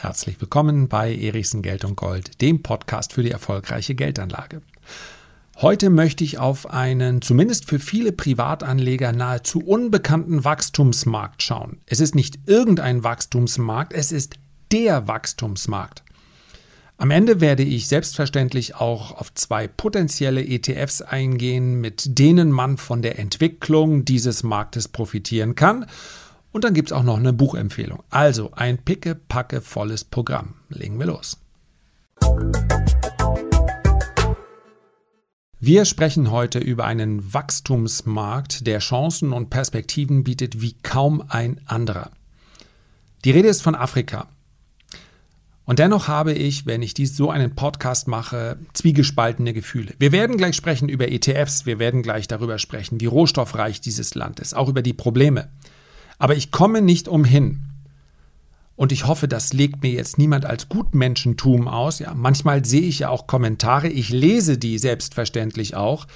Herzlich willkommen bei Erichsen Geld und Gold, dem Podcast für die erfolgreiche Geldanlage. Heute möchte ich auf einen zumindest für viele Privatanleger nahezu unbekannten Wachstumsmarkt schauen. Es ist nicht irgendein Wachstumsmarkt, es ist der Wachstumsmarkt. Am Ende werde ich selbstverständlich auch auf zwei potenzielle ETFs eingehen, mit denen man von der Entwicklung dieses Marktes profitieren kann und dann gibt es auch noch eine Buchempfehlung. Also ein picke-packe volles Programm. Legen wir los. Wir sprechen heute über einen Wachstumsmarkt, der Chancen und Perspektiven bietet wie kaum ein anderer. Die Rede ist von Afrika. Und dennoch habe ich, wenn ich dies so einen Podcast mache, zwiegespaltene Gefühle. Wir werden gleich sprechen über ETFs, wir werden gleich darüber sprechen, wie rohstoffreich dieses Land ist, auch über die Probleme. Aber ich komme nicht umhin. Und ich hoffe, das legt mir jetzt niemand als Gutmenschentum aus. Ja, manchmal sehe ich ja auch Kommentare. Ich lese die selbstverständlich auch.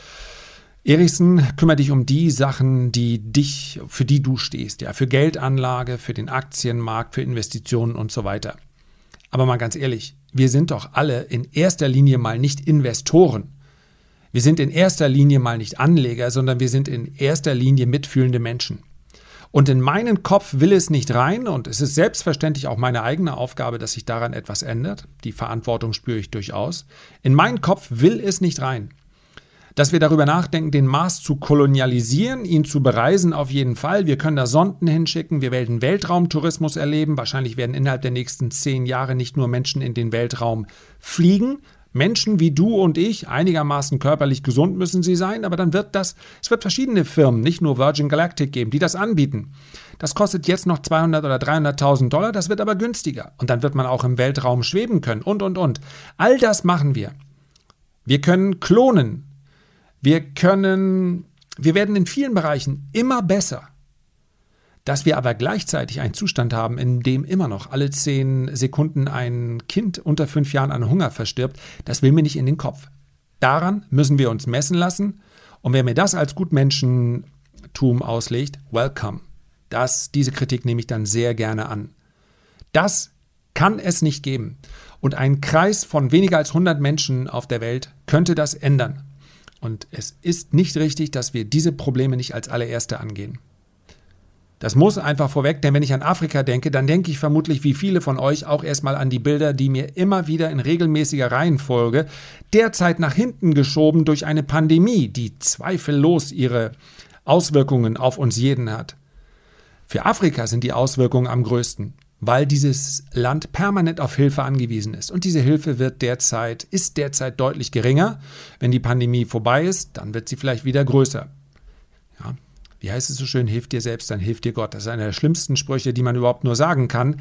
Erichsen, kümmere dich um die Sachen, die dich, für die du stehst. Ja, für Geldanlage, für den Aktienmarkt, für Investitionen und so weiter. Aber mal ganz ehrlich, wir sind doch alle in erster Linie mal nicht Investoren. Wir sind in erster Linie mal nicht Anleger, sondern wir sind in erster Linie mitfühlende Menschen. Und in meinen Kopf will es nicht rein und es ist selbstverständlich auch meine eigene Aufgabe, dass sich daran etwas ändert. Die Verantwortung spüre ich durchaus. In meinen Kopf will es nicht rein. Dass wir darüber nachdenken, den Mars zu kolonialisieren, ihn zu bereisen, auf jeden Fall. Wir können da Sonden hinschicken, wir werden Weltraumtourismus erleben. Wahrscheinlich werden innerhalb der nächsten zehn Jahre nicht nur Menschen in den Weltraum fliegen, Menschen wie du und ich, einigermaßen körperlich gesund müssen sie sein, aber dann wird das, es wird verschiedene Firmen, nicht nur Virgin Galactic geben, die das anbieten. Das kostet jetzt noch 200 oder 300.000 Dollar, das wird aber günstiger. Und dann wird man auch im Weltraum schweben können und, und, und. All das machen wir. Wir können klonen. Wir können, wir werden in vielen Bereichen immer besser. Dass wir aber gleichzeitig einen Zustand haben, in dem immer noch alle zehn Sekunden ein Kind unter fünf Jahren an Hunger verstirbt, das will mir nicht in den Kopf. Daran müssen wir uns messen lassen. Und wer mir das als Gutmenschentum auslegt, welcome. Das, diese Kritik nehme ich dann sehr gerne an. Das kann es nicht geben. Und ein Kreis von weniger als 100 Menschen auf der Welt könnte das ändern. Und es ist nicht richtig, dass wir diese Probleme nicht als allererste angehen. Das muss einfach vorweg, denn wenn ich an Afrika denke, dann denke ich vermutlich wie viele von euch auch erstmal an die Bilder, die mir immer wieder in regelmäßiger Reihenfolge derzeit nach hinten geschoben durch eine Pandemie, die zweifellos ihre Auswirkungen auf uns jeden hat. Für Afrika sind die Auswirkungen am größten, weil dieses Land permanent auf Hilfe angewiesen ist. Und diese Hilfe wird derzeit, ist derzeit deutlich geringer. Wenn die Pandemie vorbei ist, dann wird sie vielleicht wieder größer. Wie heißt es so schön, hilf dir selbst, dann hilft dir Gott. Das ist einer der schlimmsten Sprüche, die man überhaupt nur sagen kann.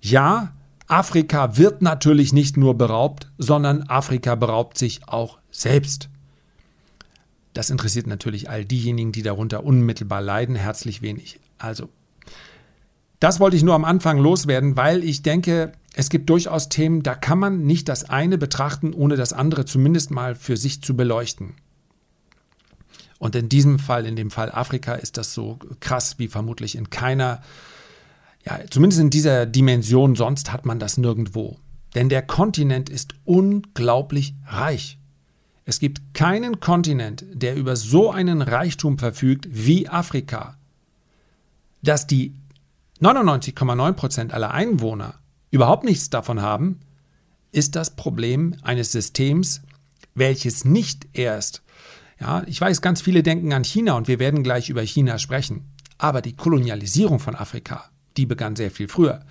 Ja, Afrika wird natürlich nicht nur beraubt, sondern Afrika beraubt sich auch selbst. Das interessiert natürlich all diejenigen, die darunter unmittelbar leiden, herzlich wenig. Also, das wollte ich nur am Anfang loswerden, weil ich denke, es gibt durchaus Themen, da kann man nicht das eine betrachten, ohne das andere zumindest mal für sich zu beleuchten. Und in diesem Fall, in dem Fall Afrika, ist das so krass wie vermutlich in keiner, ja, zumindest in dieser Dimension, sonst hat man das nirgendwo. Denn der Kontinent ist unglaublich reich. Es gibt keinen Kontinent, der über so einen Reichtum verfügt wie Afrika. Dass die 99,9 Prozent aller Einwohner überhaupt nichts davon haben, ist das Problem eines Systems, welches nicht erst ja, ich weiß, ganz viele denken an China und wir werden gleich über China sprechen. Aber die Kolonialisierung von Afrika, die begann sehr viel früher.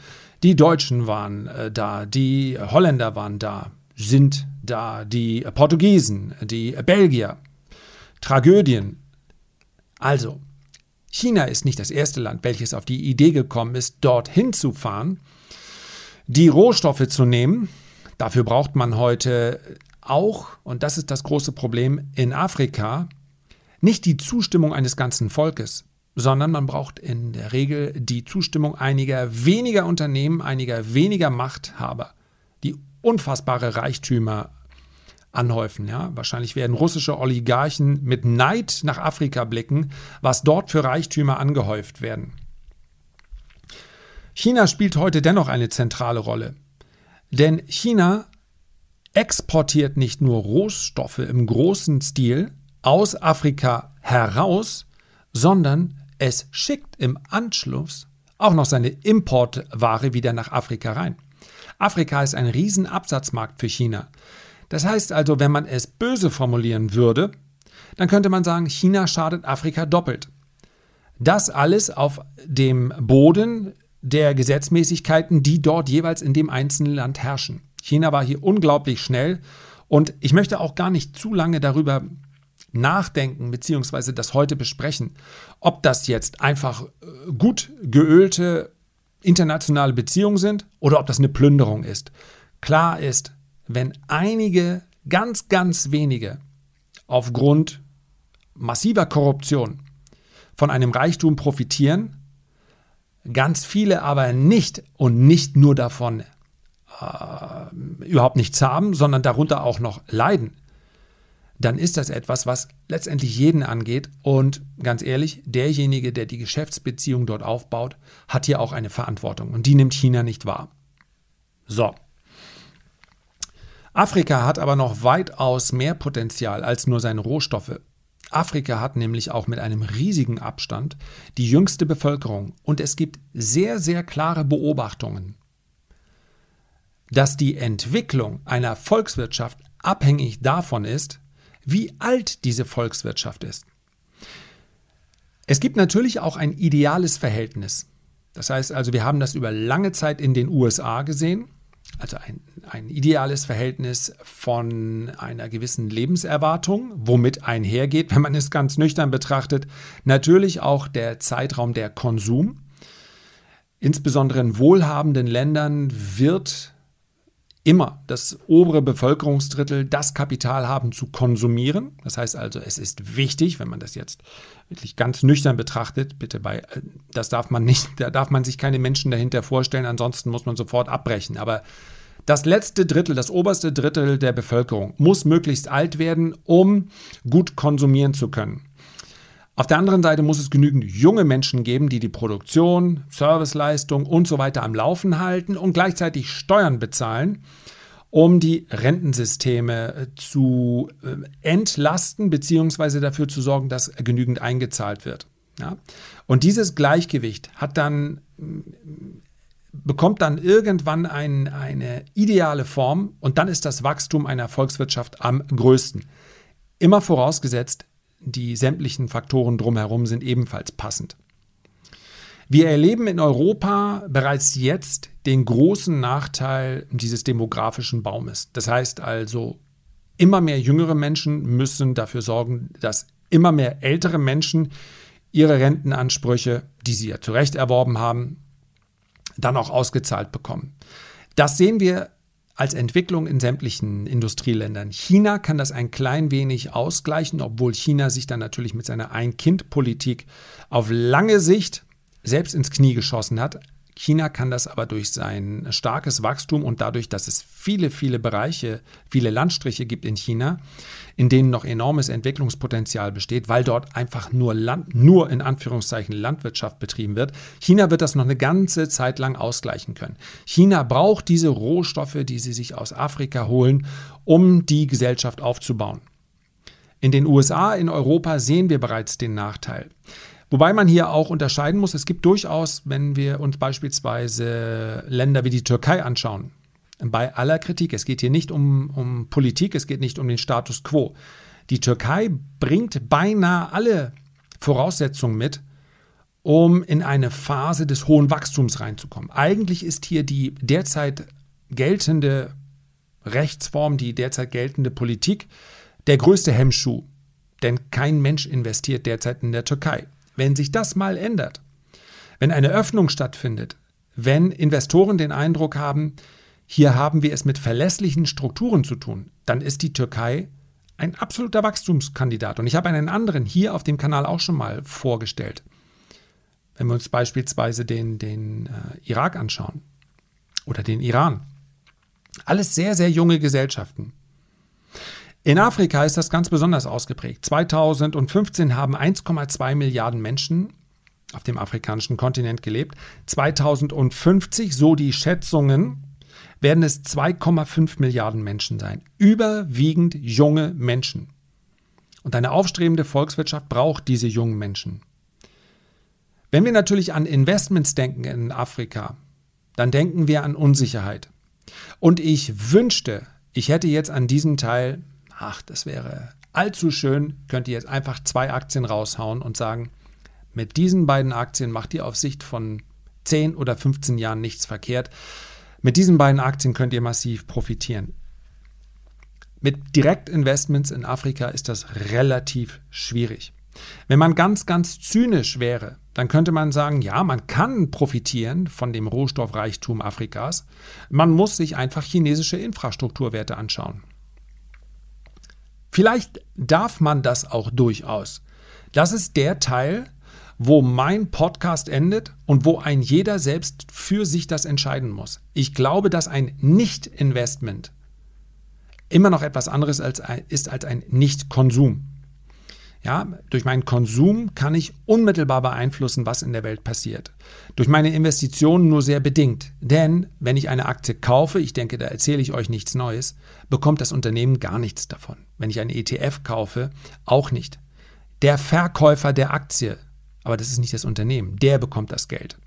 Die Deutschen waren äh, da, die Holländer waren da, sind da, die Portugiesen, die Belgier. Tragödien. Also, China ist nicht das erste Land, welches auf die Idee gekommen ist, dorthin zu fahren, die Rohstoffe zu nehmen. Dafür braucht man heute auch, und das ist das große Problem, in Afrika nicht die Zustimmung eines ganzen Volkes, sondern man braucht in der Regel die Zustimmung einiger weniger Unternehmen, einiger weniger Machthaber, die unfassbare Reichtümer anhäufen. Ja? Wahrscheinlich werden russische Oligarchen mit Neid nach Afrika blicken, was dort für Reichtümer angehäuft werden. China spielt heute dennoch eine zentrale Rolle. Denn China exportiert nicht nur Rohstoffe im großen Stil aus Afrika heraus, sondern es schickt im Anschluss auch noch seine Importware wieder nach Afrika rein. Afrika ist ein Riesenabsatzmarkt für China. Das heißt also, wenn man es böse formulieren würde, dann könnte man sagen, China schadet Afrika doppelt. Das alles auf dem Boden der Gesetzmäßigkeiten, die dort jeweils in dem einzelnen Land herrschen. China war hier unglaublich schnell und ich möchte auch gar nicht zu lange darüber nachdenken bzw. das heute besprechen, ob das jetzt einfach äh, gut geölte internationale Beziehungen sind oder ob das eine Plünderung ist. Klar ist, wenn einige, ganz, ganz wenige aufgrund massiver Korruption von einem Reichtum profitieren, ganz viele aber nicht und nicht nur davon äh, überhaupt nichts haben, sondern darunter auch noch leiden, dann ist das etwas, was letztendlich jeden angeht. Und ganz ehrlich, derjenige, der die Geschäftsbeziehung dort aufbaut, hat hier auch eine Verantwortung. Und die nimmt China nicht wahr. So. Afrika hat aber noch weitaus mehr Potenzial als nur seine Rohstoffe. Afrika hat nämlich auch mit einem riesigen Abstand die jüngste Bevölkerung und es gibt sehr, sehr klare Beobachtungen, dass die Entwicklung einer Volkswirtschaft abhängig davon ist, wie alt diese Volkswirtschaft ist. Es gibt natürlich auch ein ideales Verhältnis. Das heißt also, wir haben das über lange Zeit in den USA gesehen, also ein, ein ideales Verhältnis von einer gewissen Lebenserwartung, womit einhergeht, wenn man es ganz nüchtern betrachtet, natürlich auch der Zeitraum der Konsum. Insbesondere in wohlhabenden Ländern wird immer das obere Bevölkerungsdrittel das Kapital haben zu konsumieren. Das heißt also, es ist wichtig, wenn man das jetzt wirklich ganz nüchtern betrachtet, bitte bei, äh, das darf man nicht, da darf man sich keine Menschen dahinter vorstellen, ansonsten muss man sofort abbrechen. Aber das letzte Drittel, das oberste Drittel der Bevölkerung muss möglichst alt werden, um gut konsumieren zu können. Auf der anderen Seite muss es genügend junge Menschen geben, die die Produktion, Serviceleistung und so weiter am Laufen halten und gleichzeitig Steuern bezahlen, um die Rentensysteme äh, zu äh, entlasten bzw. dafür zu sorgen, dass genügend eingezahlt wird. Ja? Und dieses Gleichgewicht hat dann bekommt dann irgendwann ein, eine ideale Form und dann ist das Wachstum einer Volkswirtschaft am größten. Immer vorausgesetzt, die sämtlichen Faktoren drumherum sind ebenfalls passend. Wir erleben in Europa bereits jetzt den großen Nachteil dieses demografischen Baumes. Das heißt also, immer mehr jüngere Menschen müssen dafür sorgen, dass immer mehr ältere Menschen ihre Rentenansprüche, die sie ja zu Recht erworben haben, dann auch ausgezahlt bekommen. Das sehen wir als Entwicklung in sämtlichen Industrieländern. China kann das ein klein wenig ausgleichen, obwohl China sich dann natürlich mit seiner Ein-Kind-Politik auf lange Sicht selbst ins Knie geschossen hat. China kann das aber durch sein starkes Wachstum und dadurch, dass es viele, viele Bereiche, viele Landstriche gibt in China, in denen noch enormes Entwicklungspotenzial besteht, weil dort einfach nur Land, nur in Anführungszeichen Landwirtschaft betrieben wird. China wird das noch eine ganze Zeit lang ausgleichen können. China braucht diese Rohstoffe, die sie sich aus Afrika holen, um die Gesellschaft aufzubauen. In den USA, in Europa sehen wir bereits den Nachteil. Wobei man hier auch unterscheiden muss, es gibt durchaus, wenn wir uns beispielsweise Länder wie die Türkei anschauen, bei aller Kritik, es geht hier nicht um, um Politik, es geht nicht um den Status quo. Die Türkei bringt beinahe alle Voraussetzungen mit, um in eine Phase des hohen Wachstums reinzukommen. Eigentlich ist hier die derzeit geltende Rechtsform, die derzeit geltende Politik der größte Hemmschuh. Denn kein Mensch investiert derzeit in der Türkei. Wenn sich das mal ändert, wenn eine Öffnung stattfindet, wenn Investoren den Eindruck haben, hier haben wir es mit verlässlichen Strukturen zu tun, dann ist die Türkei ein absoluter Wachstumskandidat. Und ich habe einen anderen hier auf dem Kanal auch schon mal vorgestellt. Wenn wir uns beispielsweise den, den äh, Irak anschauen oder den Iran. Alles sehr, sehr junge Gesellschaften. In Afrika ist das ganz besonders ausgeprägt. 2015 haben 1,2 Milliarden Menschen auf dem afrikanischen Kontinent gelebt. 2050, so die Schätzungen, werden es 2,5 Milliarden Menschen sein. Überwiegend junge Menschen. Und eine aufstrebende Volkswirtschaft braucht diese jungen Menschen. Wenn wir natürlich an Investments denken in Afrika, dann denken wir an Unsicherheit. Und ich wünschte, ich hätte jetzt an diesem Teil, ach, das wäre allzu schön, könnt ihr jetzt einfach zwei Aktien raushauen und sagen, mit diesen beiden Aktien macht ihr auf Sicht von 10 oder 15 Jahren nichts verkehrt. Mit diesen beiden Aktien könnt ihr massiv profitieren. Mit Direktinvestments in Afrika ist das relativ schwierig. Wenn man ganz, ganz zynisch wäre, dann könnte man sagen, ja, man kann profitieren von dem Rohstoffreichtum Afrikas. Man muss sich einfach chinesische Infrastrukturwerte anschauen. Vielleicht darf man das auch durchaus. Das ist der Teil, wo mein Podcast endet und wo ein jeder selbst für sich das entscheiden muss. Ich glaube, dass ein Nicht-Investment immer noch etwas anderes als, ist als ein Nicht-Konsum. Ja, durch meinen Konsum kann ich unmittelbar beeinflussen, was in der Welt passiert. Durch meine Investitionen nur sehr bedingt. Denn wenn ich eine Aktie kaufe, ich denke, da erzähle ich euch nichts Neues, bekommt das Unternehmen gar nichts davon. Wenn ich eine ETF kaufe, auch nicht. Der Verkäufer der Aktie, aber das ist nicht das Unternehmen, der bekommt das Geld.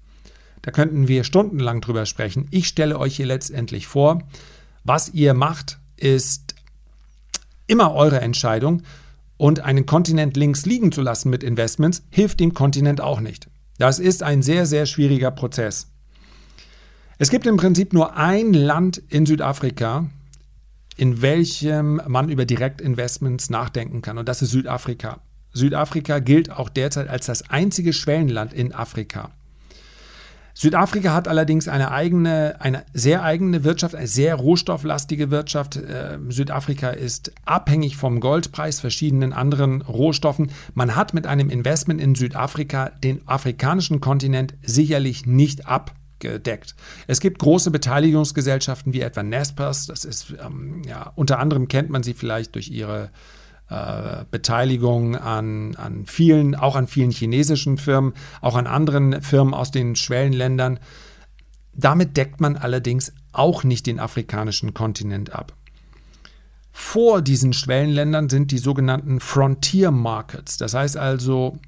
Da könnten wir stundenlang drüber sprechen. Ich stelle euch hier letztendlich vor, was ihr macht, ist immer eure Entscheidung. Und einen Kontinent links liegen zu lassen mit Investments hilft dem Kontinent auch nicht. Das ist ein sehr, sehr schwieriger Prozess. Es gibt im Prinzip nur ein Land in Südafrika, in welchem man über Direktinvestments nachdenken kann, und das ist Südafrika. Südafrika gilt auch derzeit als das einzige Schwellenland in Afrika. Südafrika hat allerdings eine eigene, eine sehr eigene Wirtschaft, eine sehr rohstofflastige Wirtschaft. Äh, Südafrika ist abhängig vom Goldpreis, verschiedenen anderen Rohstoffen. Man hat mit einem Investment in Südafrika den afrikanischen Kontinent sicherlich nicht abgedeckt. Es gibt große Beteiligungsgesellschaften wie etwa Nespers. Das ist ähm, ja unter anderem kennt man sie vielleicht durch ihre äh, Beteiligung an, an vielen, auch an vielen chinesischen Firmen, auch an anderen Firmen aus den Schwellenländern. Damit deckt man allerdings auch nicht den afrikanischen Kontinent ab. Vor diesen Schwellenländern sind die sogenannten Frontier Markets, das heißt also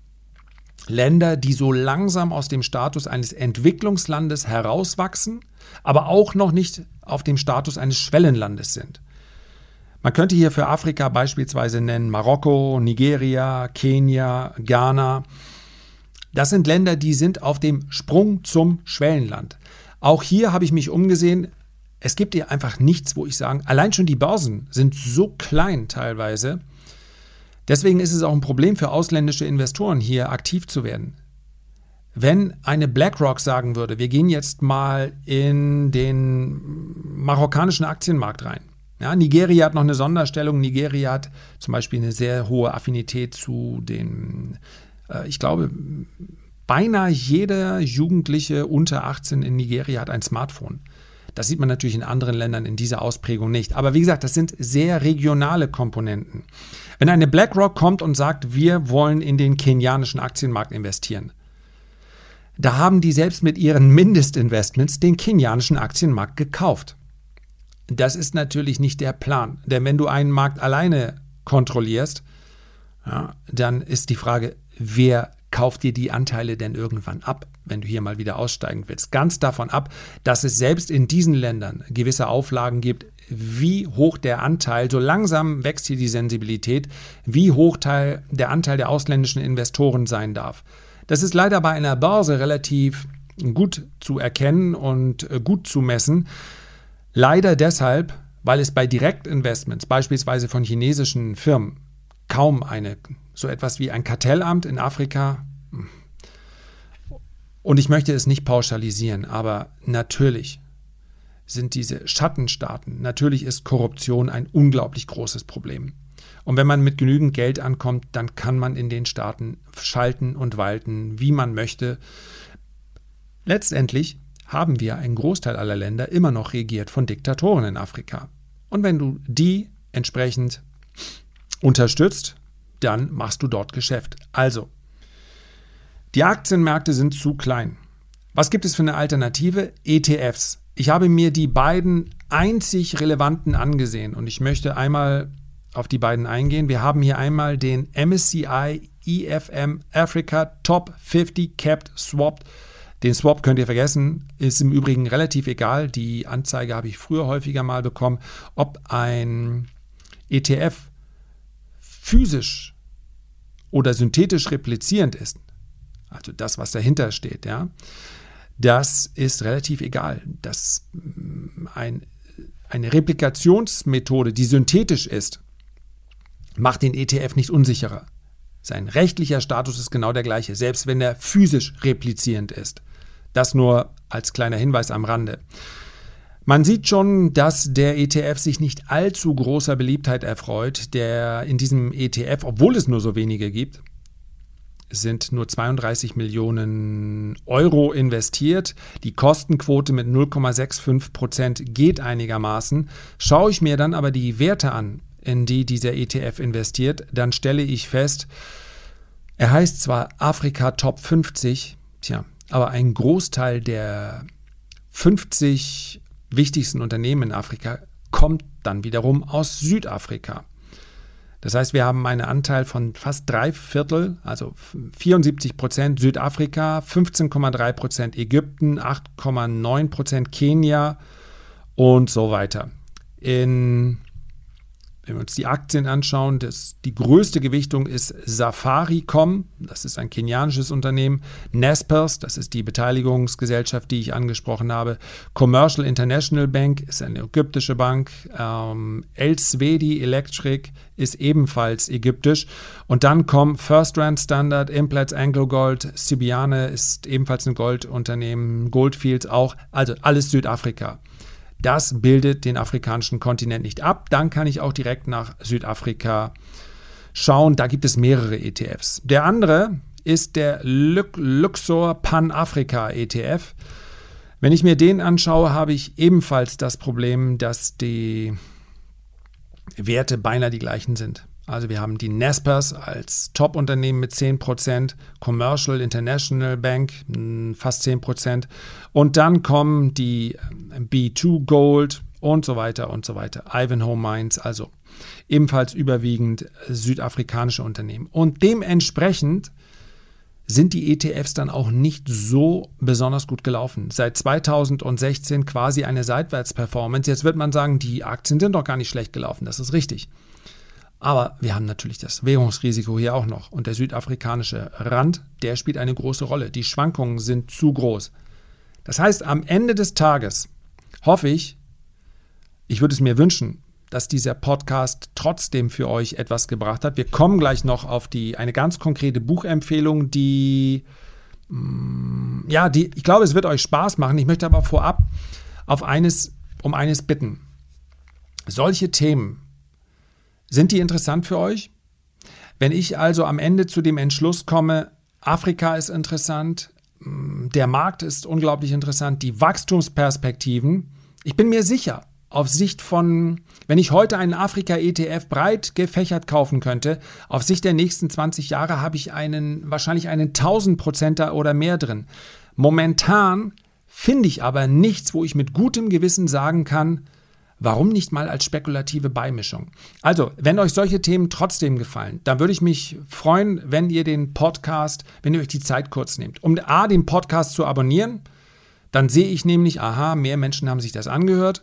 Länder, die so langsam aus dem Status eines Entwicklungslandes herauswachsen, aber auch noch nicht auf dem Status eines Schwellenlandes sind. Man könnte hier für Afrika beispielsweise nennen Marokko, Nigeria, Kenia, Ghana. Das sind Länder, die sind auf dem Sprung zum Schwellenland. Auch hier habe ich mich umgesehen. Es gibt hier einfach nichts, wo ich sagen, allein schon die Börsen sind so klein teilweise. Deswegen ist es auch ein Problem für ausländische Investoren hier aktiv zu werden. Wenn eine BlackRock sagen würde, wir gehen jetzt mal in den marokkanischen Aktienmarkt rein, ja, Nigeria hat noch eine Sonderstellung. Nigeria hat zum Beispiel eine sehr hohe Affinität zu den, äh, ich glaube, beinahe jeder Jugendliche unter 18 in Nigeria hat ein Smartphone. Das sieht man natürlich in anderen Ländern in dieser Ausprägung nicht. Aber wie gesagt, das sind sehr regionale Komponenten. Wenn eine BlackRock kommt und sagt, wir wollen in den kenianischen Aktienmarkt investieren, da haben die selbst mit ihren Mindestinvestments den kenianischen Aktienmarkt gekauft. Das ist natürlich nicht der Plan. Denn wenn du einen Markt alleine kontrollierst, ja, dann ist die Frage, wer kauft dir die Anteile denn irgendwann ab, wenn du hier mal wieder aussteigen willst? Ganz davon ab, dass es selbst in diesen Ländern gewisse Auflagen gibt, wie hoch der Anteil, so langsam wächst hier die Sensibilität, wie hoch der Anteil der ausländischen Investoren sein darf. Das ist leider bei einer Börse relativ gut zu erkennen und äh, gut zu messen. Leider deshalb, weil es bei Direktinvestments, beispielsweise von chinesischen Firmen, kaum eine, so etwas wie ein Kartellamt in Afrika, und ich möchte es nicht pauschalisieren, aber natürlich sind diese Schattenstaaten, natürlich ist Korruption ein unglaublich großes Problem. Und wenn man mit genügend Geld ankommt, dann kann man in den Staaten schalten und walten, wie man möchte. Letztendlich haben wir einen Großteil aller Länder immer noch regiert von Diktatoren in Afrika. Und wenn du die entsprechend unterstützt, dann machst du dort Geschäft. Also, die Aktienmärkte sind zu klein. Was gibt es für eine Alternative? ETFs. ich habe mir die beiden einzig relevanten angesehen und ich möchte einmal auf die beiden eingehen. Wir haben hier einmal den MSCI EFM Africa Top 50 Capped Swap. Den Swap könnt ihr vergessen, ist im Übrigen relativ egal. Die Anzeige habe ich früher häufiger mal bekommen, ob ein ETF physisch oder synthetisch replizierend ist. Also das, was dahinter steht, ja. Das ist relativ egal. Das mm, ein, eine Replikationsmethode, die synthetisch ist, macht den ETF nicht unsicherer. Sein rechtlicher Status ist genau der gleiche, selbst wenn er physisch replizierend ist. Das nur als kleiner Hinweis am Rande. Man sieht schon, dass der ETF sich nicht allzu großer Beliebtheit erfreut. Der in diesem ETF, obwohl es nur so wenige gibt, sind nur 32 Millionen Euro investiert. Die Kostenquote mit 0,65 Prozent geht einigermaßen. Schaue ich mir dann aber die Werte an, in die dieser ETF investiert, dann stelle ich fest, er heißt zwar Afrika Top 50, tja, aber ein Großteil der 50 wichtigsten Unternehmen in Afrika kommt dann wiederum aus Südafrika. Das heißt, wir haben einen Anteil von fast drei Viertel, also 74 Prozent Südafrika, 15,3 Prozent Ägypten, 8,9 Prozent Kenia und so weiter. In wenn wir uns die Aktien anschauen, das, die größte Gewichtung ist Safaricom, das ist ein kenianisches Unternehmen, Naspers, das ist die Beteiligungsgesellschaft, die ich angesprochen habe, Commercial International Bank ist eine ägyptische Bank, ähm, El Svedi Electric ist ebenfalls ägyptisch. Und dann kommen First Rand Standard, Implats Anglo Gold, Sibiane ist ebenfalls ein Goldunternehmen, Goldfields auch, also alles Südafrika. Das bildet den afrikanischen Kontinent nicht ab. Dann kann ich auch direkt nach Südafrika schauen. Da gibt es mehrere ETFs. Der andere ist der Luxor Pan-Afrika ETF. Wenn ich mir den anschaue, habe ich ebenfalls das Problem, dass die Werte beinahe die gleichen sind. Also wir haben die Nespers als Top-Unternehmen mit 10%, Commercial International Bank hm, fast 10% und dann kommen die ähm, B2 Gold und so weiter und so weiter. Ivanhoe Mines, also ebenfalls überwiegend südafrikanische Unternehmen. Und dementsprechend sind die ETFs dann auch nicht so besonders gut gelaufen. Seit 2016 quasi eine Seitwärtsperformance. Jetzt wird man sagen, die Aktien sind doch gar nicht schlecht gelaufen. Das ist richtig. Aber wir haben natürlich das Währungsrisiko hier auch noch. Und der südafrikanische Rand, der spielt eine große Rolle. Die Schwankungen sind zu groß. Das heißt, am Ende des Tages hoffe ich, ich würde es mir wünschen, dass dieser Podcast trotzdem für euch etwas gebracht hat. Wir kommen gleich noch auf die, eine ganz konkrete Buchempfehlung, die, mm, ja, die, ich glaube, es wird euch Spaß machen. Ich möchte aber vorab auf eines, um eines bitten. Solche Themen, sind die interessant für euch? Wenn ich also am Ende zu dem Entschluss komme, Afrika ist interessant, mm, der Markt ist unglaublich interessant, die Wachstumsperspektiven, ich bin mir sicher, auf Sicht von, wenn ich heute einen Afrika-ETF breit gefächert kaufen könnte, auf Sicht der nächsten 20 Jahre habe ich einen, wahrscheinlich einen 1000%er oder mehr drin. Momentan finde ich aber nichts, wo ich mit gutem Gewissen sagen kann, Warum nicht mal als spekulative Beimischung? Also, wenn euch solche Themen trotzdem gefallen, dann würde ich mich freuen, wenn ihr den Podcast, wenn ihr euch die Zeit kurz nehmt, um A, den Podcast zu abonnieren. Dann sehe ich nämlich, aha, mehr Menschen haben sich das angehört.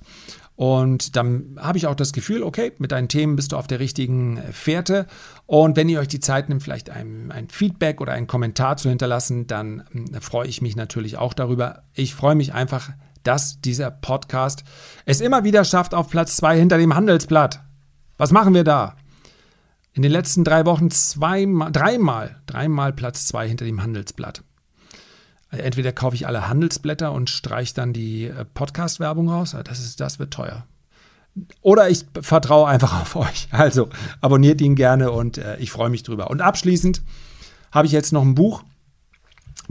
Und dann habe ich auch das Gefühl, okay, mit deinen Themen bist du auf der richtigen Fährte. Und wenn ihr euch die Zeit nimmt, vielleicht ein, ein Feedback oder einen Kommentar zu hinterlassen, dann äh, freue ich mich natürlich auch darüber. Ich freue mich einfach dass dieser Podcast es immer wieder schafft auf Platz 2 hinter dem Handelsblatt. Was machen wir da? In den letzten drei Wochen zweimal, dreimal, dreimal Platz 2 hinter dem Handelsblatt. Entweder kaufe ich alle Handelsblätter und streiche dann die äh, Podcast-Werbung raus. Das, ist, das wird teuer. Oder ich vertraue einfach auf euch. Also abonniert ihn gerne und äh, ich freue mich drüber. Und abschließend habe ich jetzt noch ein Buch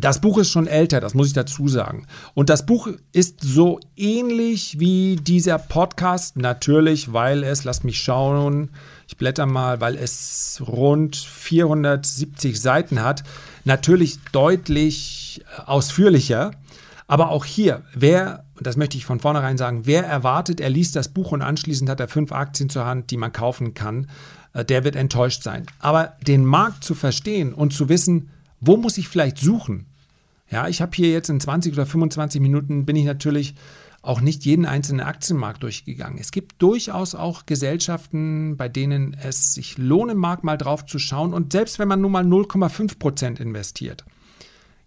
das Buch ist schon älter, das muss ich dazu sagen. Und das Buch ist so ähnlich wie dieser Podcast, natürlich, weil es, lasst mich schauen, ich blätter mal, weil es rund 470 Seiten hat, natürlich deutlich ausführlicher. Aber auch hier, wer und das möchte ich von vornherein sagen, wer erwartet, er liest das Buch und anschließend hat er fünf Aktien zur Hand, die man kaufen kann, äh, der wird enttäuscht sein. Aber den Markt zu verstehen und zu wissen, wo muss ich vielleicht suchen? Ja, ich habe hier jetzt in 20 oder 25 Minuten bin ich natürlich auch nicht jeden einzelnen Aktienmarkt durchgegangen. Es gibt durchaus auch Gesellschaften, bei denen es sich lohnen mag, mal drauf zu schauen. Und selbst wenn man nur mal 0,5 Prozent investiert,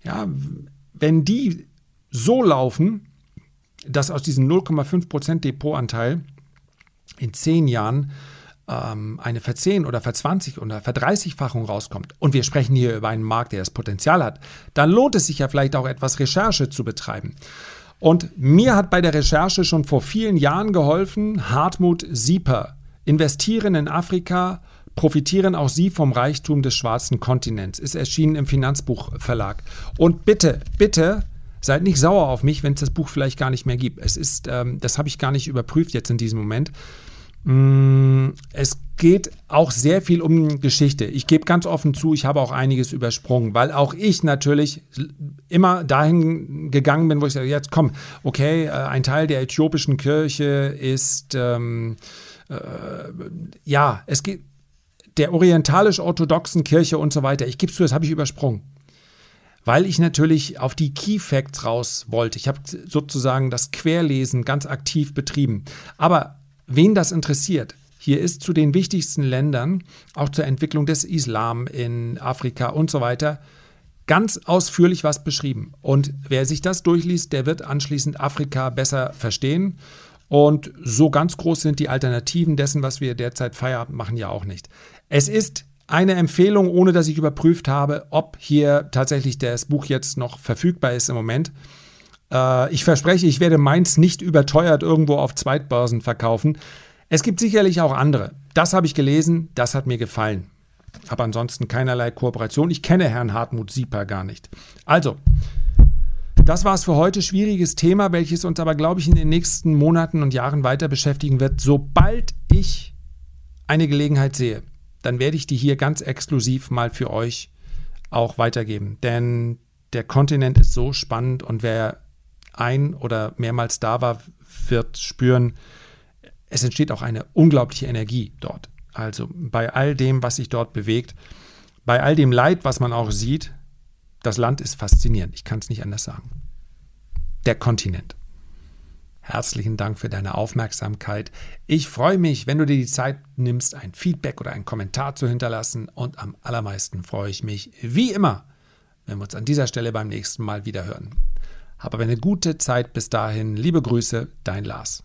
ja, wenn die so laufen, dass aus diesem 0,5 Prozent Depotanteil in zehn Jahren ähm, eine Ver10 oder Ver20 oder Ver30-Fachung rauskommt und wir sprechen hier über einen Markt, der das Potenzial hat, dann lohnt es sich ja vielleicht auch etwas Recherche zu betreiben. Und mir hat bei der Recherche schon vor vielen Jahren geholfen Hartmut Sieper. Investieren in Afrika, profitieren auch Sie vom Reichtum des schwarzen Kontinents. Ist erschienen im Finanzbuchverlag. Und bitte, bitte seid nicht sauer auf mich, wenn es das Buch vielleicht gar nicht mehr gibt. Es ist, ähm, das habe ich gar nicht überprüft jetzt in diesem Moment. Mm, es geht auch sehr viel um Geschichte. Ich gebe ganz offen zu, ich habe auch einiges übersprungen, weil auch ich natürlich immer dahin gegangen bin, wo ich sage, jetzt komm, okay, äh, ein Teil der äthiopischen Kirche ist, ähm, äh, ja, es geht der orientalisch-orthodoxen Kirche und so weiter. Ich gebe zu, das habe ich übersprungen. Weil ich natürlich auf die Key Facts raus wollte. Ich habe sozusagen das Querlesen ganz aktiv betrieben. Aber wen das interessiert, hier ist zu den wichtigsten Ländern, auch zur Entwicklung des Islam in Afrika und so weiter, ganz ausführlich was beschrieben. Und wer sich das durchliest, der wird anschließend Afrika besser verstehen. Und so ganz groß sind die Alternativen dessen, was wir derzeit Feierabend machen, ja auch nicht. Es ist eine Empfehlung, ohne dass ich überprüft habe, ob hier tatsächlich das Buch jetzt noch verfügbar ist im Moment. Äh, ich verspreche, ich werde meins nicht überteuert irgendwo auf Zweitbörsen verkaufen. Es gibt sicherlich auch andere. Das habe ich gelesen, das hat mir gefallen. Aber ansonsten keinerlei Kooperation. Ich kenne Herrn Hartmut Sieper gar nicht. Also, das war es für heute. Schwieriges Thema, welches uns aber, glaube ich, in den nächsten Monaten und Jahren weiter beschäftigen wird. Sobald ich eine Gelegenheit sehe, dann werde ich die hier ganz exklusiv mal für euch auch weitergeben. Denn der Kontinent ist so spannend und wer ein oder mehrmals da war, wird spüren, es entsteht auch eine unglaubliche Energie dort. Also bei all dem, was sich dort bewegt, bei all dem Leid, was man auch sieht, das Land ist faszinierend. Ich kann es nicht anders sagen. Der Kontinent. Herzlichen Dank für deine Aufmerksamkeit. Ich freue mich, wenn du dir die Zeit nimmst, ein Feedback oder einen Kommentar zu hinterlassen. Und am allermeisten freue ich mich, wie immer, wenn wir uns an dieser Stelle beim nächsten Mal wieder hören. Hab aber eine gute Zeit bis dahin. Liebe Grüße, dein Lars.